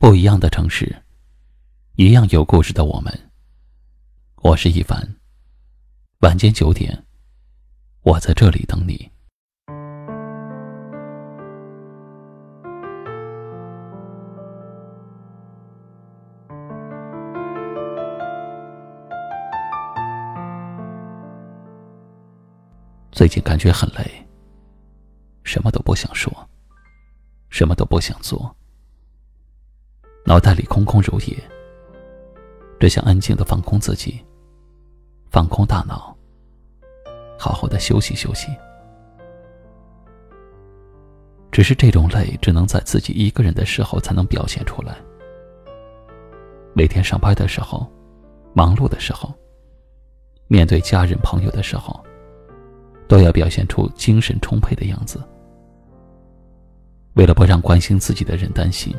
不一样的城市，一样有故事的我们。我是一凡。晚间九点，我在这里等你。最近感觉很累，什么都不想说，什么都不想做。脑袋里空空如也，只想安静的放空自己，放空大脑，好好的休息休息。只是这种累，只能在自己一个人的时候才能表现出来。每天上班的时候，忙碌的时候，面对家人朋友的时候，都要表现出精神充沛的样子。为了不让关心自己的人担心。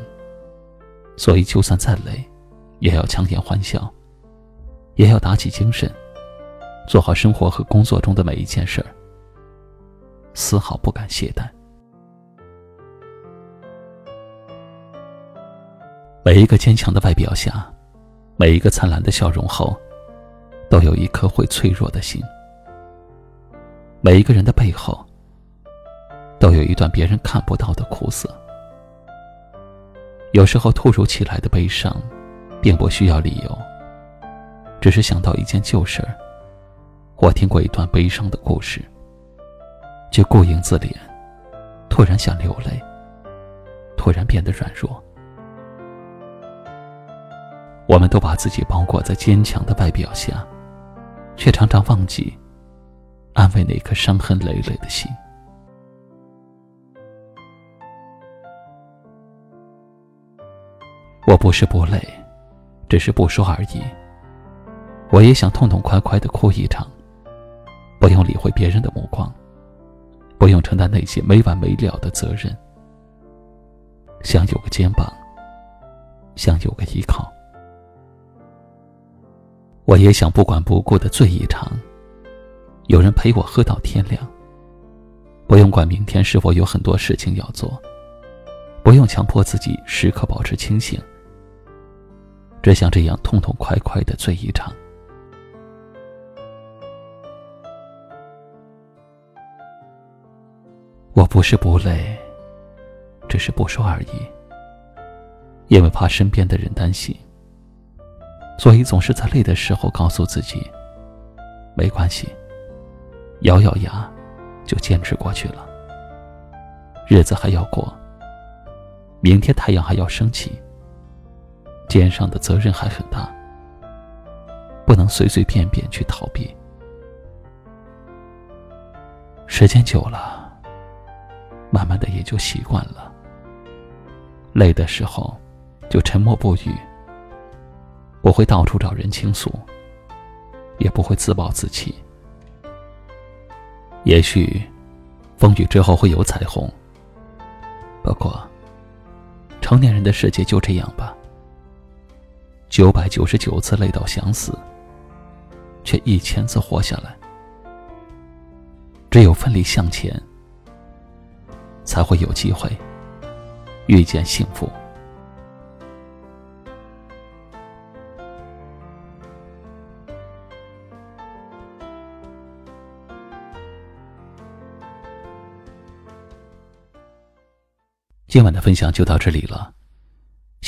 所以，就算再累，也要强颜欢笑，也要打起精神，做好生活和工作中的每一件事儿，丝毫不敢懈怠。每一个坚强的外表下，每一个灿烂的笑容后，都有一颗会脆弱的心。每一个人的背后，都有一段别人看不到的苦涩。有时候突如其来的悲伤，并不需要理由，只是想到一件旧事儿，或听过一段悲伤的故事，就顾影自怜，突然想流泪，突然变得软弱。我们都把自己包裹在坚强的外表下，却常常忘记安慰那颗伤痕累累的心。我不是不累，只是不说而已。我也想痛痛快快的哭一场，不用理会别人的目光，不用承担那些没完没了的责任。想有个肩膀，想有个依靠。我也想不管不顾的醉一场，有人陪我喝到天亮。不用管明天是否有很多事情要做，不用强迫自己时刻保持清醒。只想这样痛痛快快的醉一场。我不是不累，只是不说而已。因为怕身边的人担心，所以总是在累的时候告诉自己：没关系，咬咬牙就坚持过去了。日子还要过，明天太阳还要升起。肩上的责任还很大，不能随随便便去逃避。时间久了，慢慢的也就习惯了。累的时候，就沉默不语，不会到处找人倾诉，也不会自暴自弃。也许，风雨之后会有彩虹。不过，成年人的世界就这样吧。九百九十九次累到想死，却一千次活下来。只有奋力向前，才会有机会遇见幸福。今晚的分享就到这里了。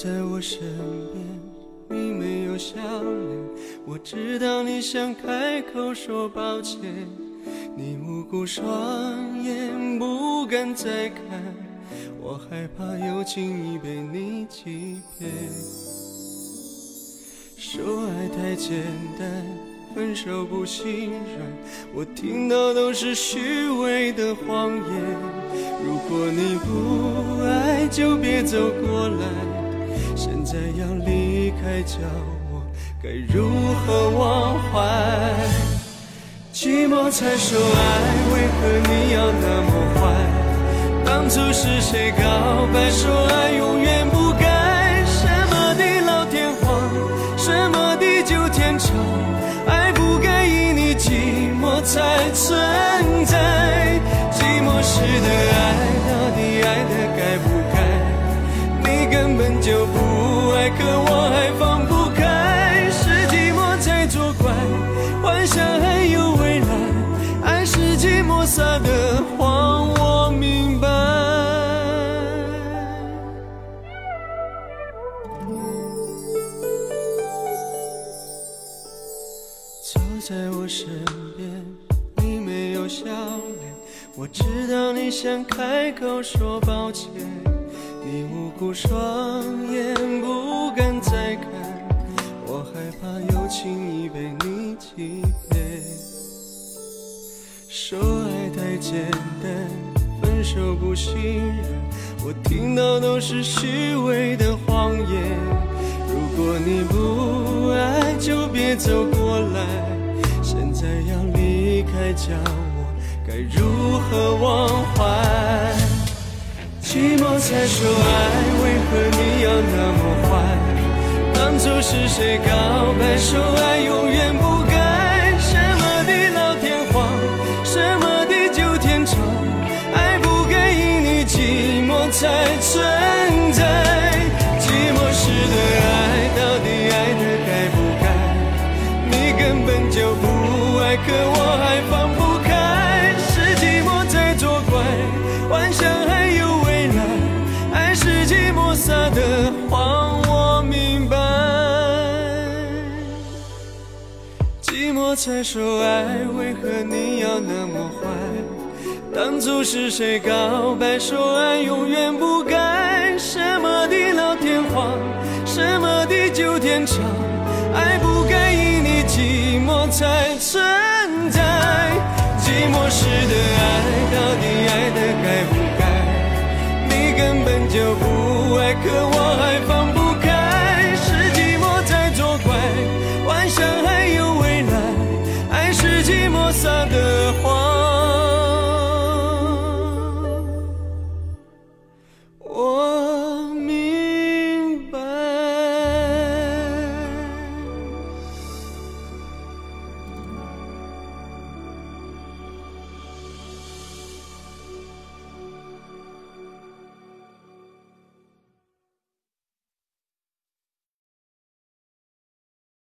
在我身边，你没有笑脸，我知道你想开口说抱歉，你无辜双眼不敢再看，我害怕又轻易被你欺骗。说爱太简单，分手不心软，我听到都是虚伪的谎言。如果你不爱，就别走过来。在要离开，叫我该如何忘怀？寂寞才说爱，为何你要那么坏？当初是谁告白说爱永远在我身边，你没有笑脸，我知道你想开口说抱歉，你无辜双眼不敢再看，我害怕又轻易被你欺骗。说爱太简单，分手不信任，我听到都是虚伪的谎言。如果你不爱，就别走过来。在要离开，叫我该如何忘怀？寂寞才说爱，为何你要那么坏？当初是谁告白说爱永远不改？寂寞才说爱，为何你要那么坏？当初是谁告白说爱永远不改？什么的老天荒，什么的旧天长，爱不该因你寂寞才存在。寂寞时的爱，到底爱的该不该？你根本就不爱，可我还放。